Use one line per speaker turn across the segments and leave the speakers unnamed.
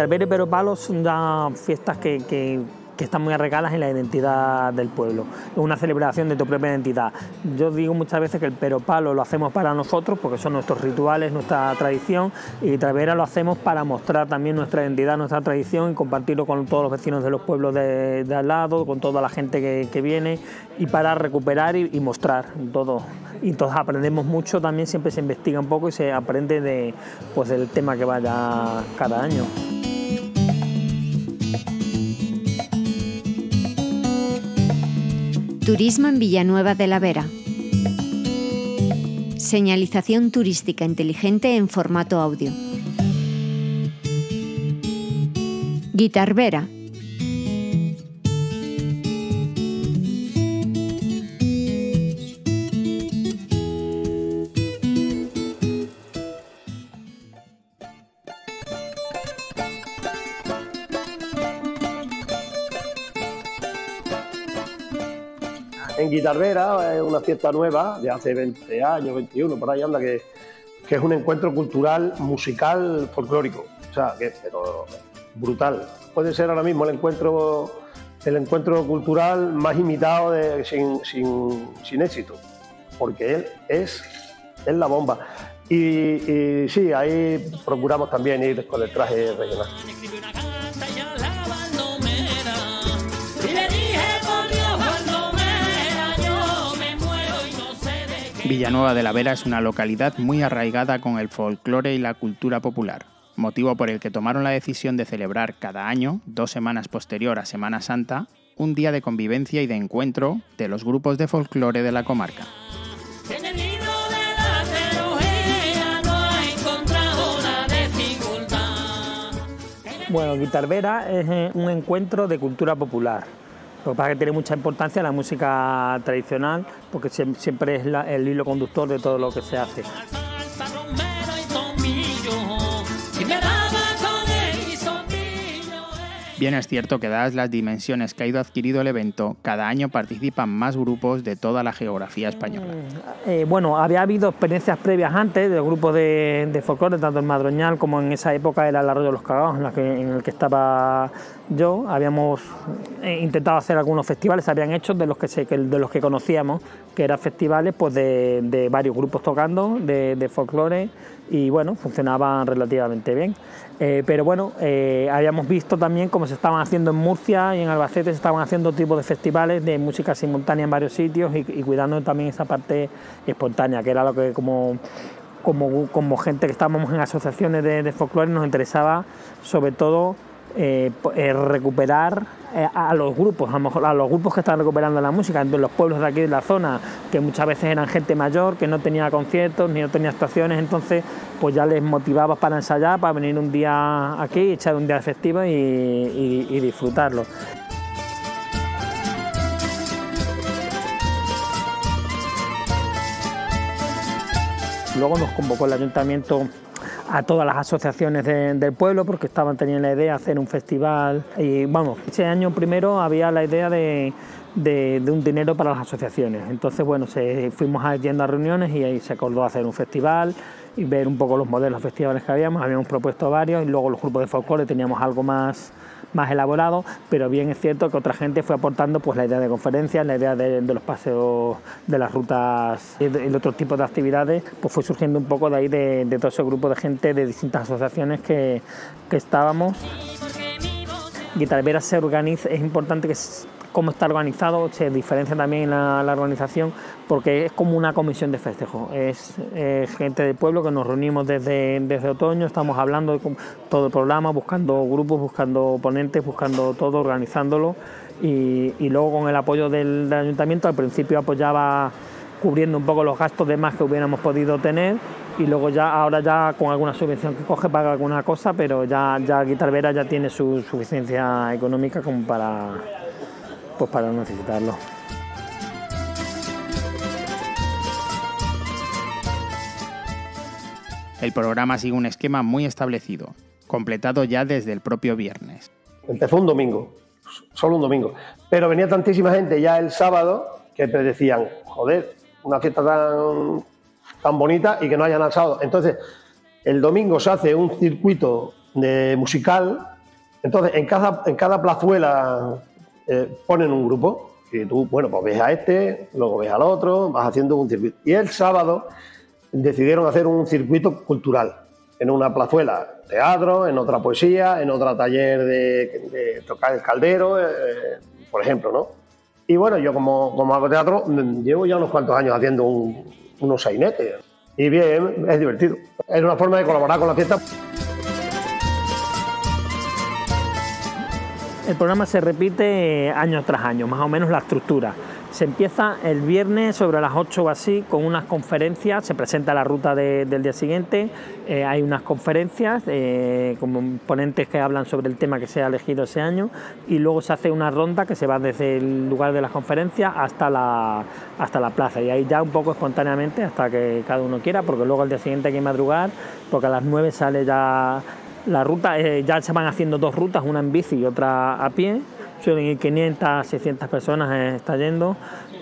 Guitarvera y Pero Palo son ya fiestas que, que que están muy arraigadas en la identidad del pueblo. Es una celebración de tu propia identidad. Yo digo muchas veces que el peropalo lo hacemos para nosotros porque son nuestros rituales, nuestra tradición y Travera lo hacemos para mostrar también nuestra identidad, nuestra tradición y compartirlo con todos los vecinos de los pueblos de, al lado, con toda la gente que, viene y para recuperar y, mostrar todo. Y todos aprendemos mucho, también siempre se investiga un poco y se aprende de, pues, del tema que vaya cada año.
Turismo en Villanueva de la Vera. Señalización turística inteligente en formato audio. Guitar
Guitarrera, es una fiesta nueva de hace 20 años, 21, por ahí anda, que, que es un encuentro cultural, musical, folclórico. O sea, que, pero brutal. Puede ser ahora mismo el encuentro, el encuentro cultural más imitado de, sin, sin, sin, éxito, porque él es, es la bomba. Y, sí, ahí procuramos también ir con el traje regional.
Villanueva de la Vera es una localidad muy arraigada con el folclore y la cultura popular, motivo por el que tomaron la decisión de celebrar cada año, dos semanas posterior a Semana Santa, un día de convivencia y de encuentro de los grupos de folclore de la comarca.
Bueno, Guitarvera es eh, un encuentro de cultura popular lo que pasa es que tiene mucha importancia la música tradicional, porque siempre es el hilo conductor de todo lo que se hace.
Bien es cierto que dadas las dimensiones que ha ido adquirido el evento, cada año participan más grupos de toda la geografía española.
Eh, bueno, había habido experiencias previas antes de grupos de, de folclore, tanto en Madroñal como en esa época era el Arroyo de los Cagados, en, el que estaba yo. Habíamos eh, intentado hacer algunos festivales, se habían hecho de los que, de los que conocíamos, que eran festivales pues, de, varios grupos tocando, de, de folclore, y bueno, funcionaban relativamente bien. Eh, pero bueno, eh, habíamos visto también cómo se estaban haciendo en Murcia y en Albacete se estaban haciendo tipos de festivales de música simultánea en varios sitios y, cuidando también esa parte espontánea, que era lo que como, como, como gente que estábamos en asociaciones de, de folclore nos interesaba sobre todo eh, eh, recuperar eh, a los grupos, a, lo mejor, a los grupos que están recuperando la música, en los pueblos de aquí de la zona, que muchas veces eran gente mayor, que no tenía conciertos ni no tenía actuaciones, entonces pues ya les motivaba para ensayar, para venir un día aquí, echar un día festivo y, y disfrutarlo. Luego nos convocó el ayuntamiento a todas las asociaciones del pueblo porque estaban teniendo la idea de hacer un festival y vamos, ese año primero había la idea de, de, un dinero para las asociaciones. Entonces, bueno, se, fuimos yendo a reuniones y ahí se acordó hacer un festival y ver un poco los modelos festivales que habíamos. Habíamos propuesto varios y luego los grupos de folclore teníamos algo más más elaborado, pero bien es cierto que otra gente fue aportando pues la idea de conferencias, la idea de, los paseos, de las rutas y de, otros tipos de actividades, pues fue surgiendo un poco de ahí de, todo ese grupo de gente de distintas asociaciones que, que estábamos. Guitarvera se organiza, es importante que cómo está organizado, se diferencia también la, la organización porque es como una comisión de festejo, es gente del pueblo que nos reunimos desde, desde otoño, estamos hablando de todo el programa, buscando grupos, buscando ponentes, buscando todo, organizándolo. Y, y luego con el apoyo del, del, ayuntamiento al principio apoyaba cubriendo un poco los gastos de más que hubiéramos podido tener y luego ya ahora ya con alguna subvención que coge paga alguna cosa, pero ya, ya Guitarvera ya tiene su suficiencia económica como para pues para no necesitarlo.
El programa sigue un esquema muy establecido, completado ya desde el propio viernes.
Empezó un domingo, solo un domingo, pero venía tantísima gente ya el sábado que decían, joder, una fiesta tan, tan bonita y que no hayan al sábado. Entonces, el domingo se hace un circuito de musical. Entonces, en cada, en cada plazuela eh, ponen un grupo y tú, bueno, pues ves a este, luego ves al otro, vas haciendo un circuito. Y el sábado decidieron hacer un circuito cultural en una plazuela teatro, en otra poesía, en otra taller de, tocar el caldero, eh, por ejemplo, ¿no? Y bueno, yo como, como hago teatro, llevo ya unos cuantos años haciendo unos sainetes. Y bien, es divertido. Es una forma de colaborar con la fiesta.
El programa se repite año tras año, más o menos la estructura. Se empieza el viernes sobre las 8 o así con unas conferencias, se presenta la ruta del día siguiente, eh, hay unas conferencias eh, con ponentes que hablan sobre el tema que se ha elegido ese año y luego se hace una ronda que se va desde el lugar de las conferencias hasta la, hasta la plaza y ahí ya un poco espontáneamente hasta que cada uno quiera porque luego el día siguiente hay que madrugar porque a las 9 sale ya la ruta, eh, ya se van haciendo dos rutas, una en bici y otra a pie. Suelen ir 500, 600 personas eh, está yendo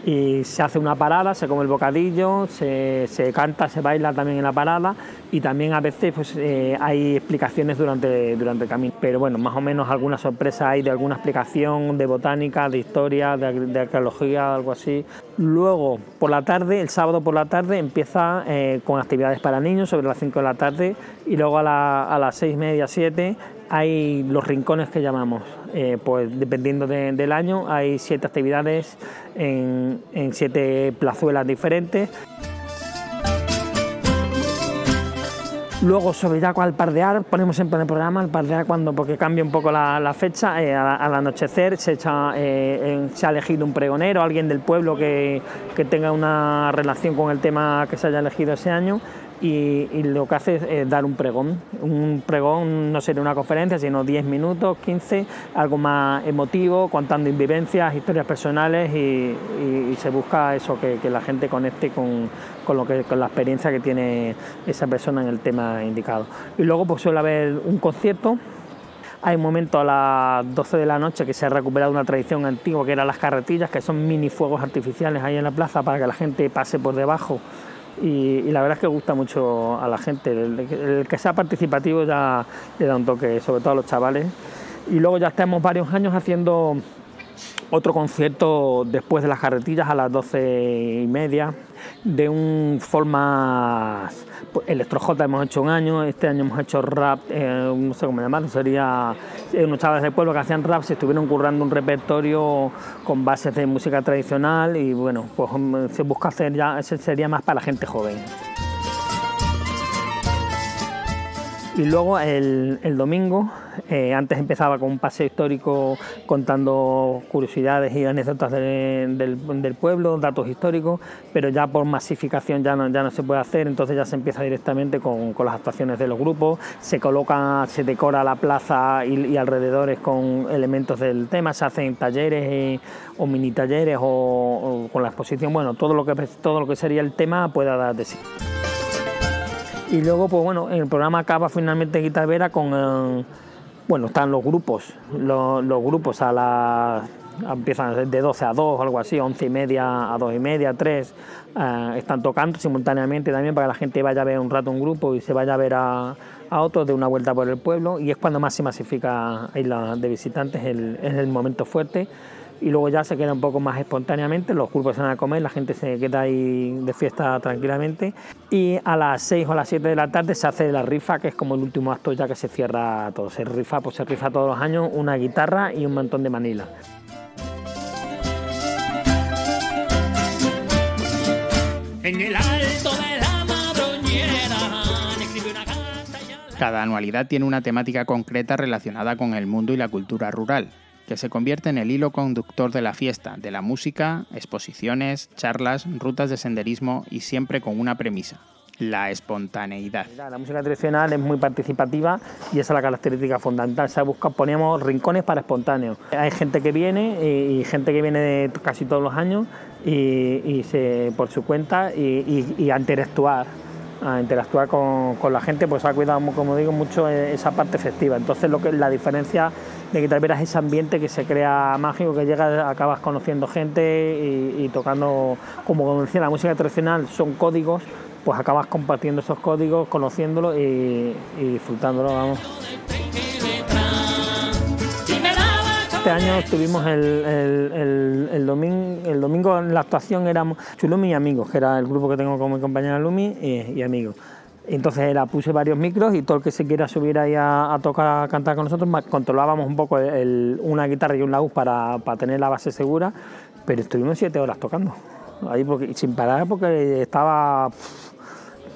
y se hace una parada, se come el bocadillo, se, canta, se baila también en la parada y también a veces pues, eh, hay explicaciones durante, durante el camino. Pero bueno, más o menos alguna sorpresa hay de alguna explicación de botánica, de historia, de, arqueología, algo así. Luego, por la tarde, el sábado por la tarde, empieza eh, con actividades para niños sobre las 5 de la tarde y luego a, las 6 y media, 7 hay los rincones que llamamos, eh, pues dependiendo del año, hay siete actividades en, siete plazuelas diferentes. Luego sobre ya al pardear, ponemos siempre en el programa el pardear cuando, porque cambia un poco la, fecha, eh, al anochecer se, eh, se ha elegido un pregonero, alguien del pueblo que, que tenga una relación con el tema que se haya elegido ese año y, lo que hace es dar un pregón. Un pregón no sería una conferencia, sino 10 minutos, 15, algo más emotivo, contando vivencias, historias personales y, se busca eso, que, la gente conecte con, lo que, con la experiencia que tiene esa persona en el tema indicado. Y luego pues suele haber un concierto hay un momento a las 12 de la noche que se ha recuperado una tradición antigua que eran las carretillas, que son mini fuegos artificiales ahí en la plaza para que la gente pase por debajo y, la verdad es que gusta mucho a la gente. El, que sea participativo ya le da un toque, sobre todo a los chavales. Y luego ya estamos varios años haciendo otro concierto después de las carretillas a las doce y media de un forma pues, electro J hemos hecho un año, este año hemos hecho rap, eh, no sé cómo llamarlo, sería eh, unos chavales del pueblo que hacían rap, se estuvieron currando un repertorio con bases de música tradicional y bueno, pues se busca hacer ya, ese sería más para la gente joven. Y luego el, domingo, eh, antes empezaba con un paseo histórico contando curiosidades y anécdotas del, pueblo, datos históricos, pero ya por masificación ya no, ya no se puede hacer, entonces ya se empieza directamente con, las actuaciones de los grupos, se coloca, se decora la plaza y, alrededores con elementos del tema, se hacen talleres o mini talleres o, con la exposición, bueno, todo lo que, todo lo que sería el tema pueda dar de sí. Y luego, pues bueno, el programa acaba finalmente en Vera con. Eh, bueno, están los grupos. Los, grupos a las. Empiezan de 12 a 2 o algo así, 11 y media a 2 y media, 3. Eh, están tocando simultáneamente también para que la gente vaya a ver un rato un grupo y se vaya a ver a, a otros de una vuelta por el pueblo. Y es cuando más se masifica Isla de visitantes, es el momento fuerte y luego ya se queda un poco más espontáneamente, los grupos se van a comer, la gente se queda ahí de fiesta tranquilamente. Y a las 6 o a las 7 de la tarde se hace la rifa, que es como el último acto ya que se cierra todo, se rifa, pues se rifa todos los años una guitarra y un montón de manila.
En el alto de la Cada anualidad tiene una temática concreta relacionada con el mundo y la cultura rural que se convierte en el hilo conductor de la fiesta, de la música, exposiciones, charlas, rutas de senderismo y siempre con una premisa, la espontaneidad.
La música tradicional es muy participativa y esa es la característica fundamental. Se busca, ponemos rincones para espontáneos. Hay gente que viene y, gente que viene de casi todos los años y, se, por su cuenta y, a interactuar a interactuar con, la gente, pues ha cuidado, como digo, mucho esa parte festiva. Entonces, lo que la diferencia de que tal vez ese ambiente que se crea mágico, que llega, acabas conociendo gente y, tocando, como decía, la música tradicional son códigos, pues acabas compartiendo esos códigos, conociéndolos y, y disfrutándolo, vamos. Este año estuvimos el, el, domingo, el domingo en la actuación éramos Chulumi y Amigos, que era el grupo que tengo con mi compañera Lumi y, Amigos. Entonces la puse varios micros y todo el que se quiera subir ahí a, tocar, a cantar con nosotros, controlábamos un poco una guitarra y un laúd para, para tener la base segura, pero estuvimos siete horas tocando, ahí porque, sin parar porque estaba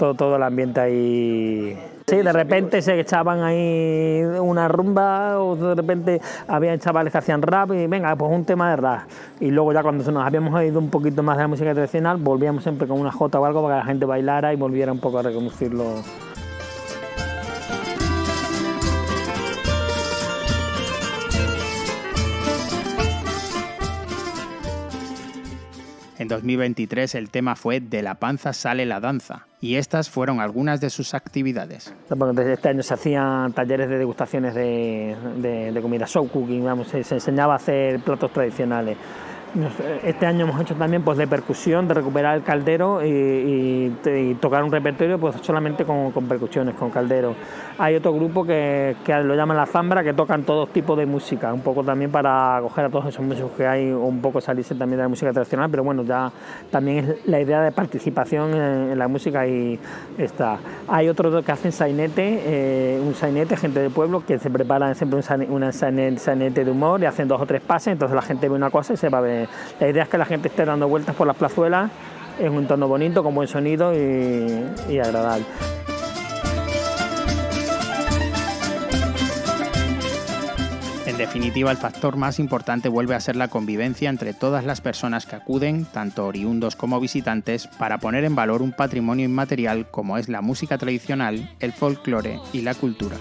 todo, todo el ambiente ahí Sí, de repente se echaban ahí una rumba o de repente había chavales que hacían rap y venga, pues un tema de rap. Y luego ya cuando nos habíamos oído un poquito más de la música tradicional, volvíamos siempre con una jota o algo para que la gente bailara y volviera un poco a reconducirlo.
En 2023 el tema fue De la panza sale la danza y estas fueron algunas de sus actividades.
Desde este año se hacían talleres de degustaciones de, comida, show cooking, vamos, se enseñaba a hacer platos tradicionales. Este año hemos hecho también pues, de percusión, de recuperar el caldero y, tocar un repertorio pues, solamente con, percusiones, con caldero. Hay otro grupo que, lo llaman la Zambra, que tocan todos tipos de música, un poco también para acoger a todos esos músicos que hay, un poco salirse también de la música tradicional, pero bueno, ya también es la idea de participación en, la música y está. Hay otros que hacen sainete, eh, un sainete, gente del pueblo, que se preparan siempre un sainete de humor y hacen dos o tres pases, entonces la gente ve una cosa y se va a ver la idea es que la gente esté dando vueltas por las plazuelas en un entorno bonito, con buen sonido y, agradable.
En definitiva, el factor más importante vuelve a ser la convivencia entre todas las personas que acuden, tanto oriundos como visitantes, para poner en valor un patrimonio inmaterial como es la música tradicional, el folclore y la cultura.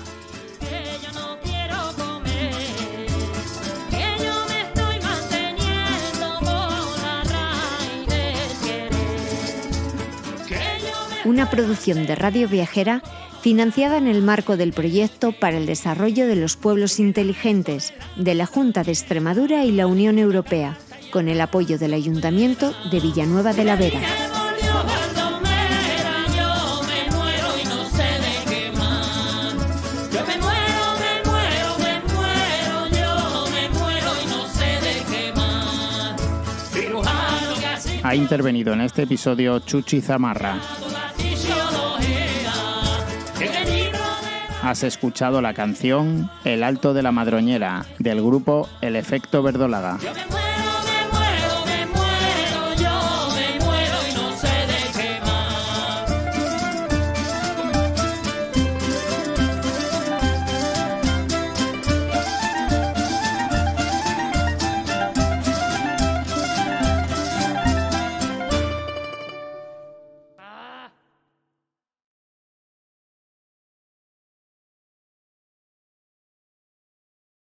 Una producción de Radio Viajera financiada en el marco del proyecto para el desarrollo de los pueblos inteligentes de la Junta de Extremadura y la Unión Europea, con el apoyo del Ayuntamiento de Villanueva de la Vera.
Ha intervenido en este episodio Chuchi Zamarra. Has escuchado la canción El Alto de la Madroñera del grupo El Efecto Verdolaga.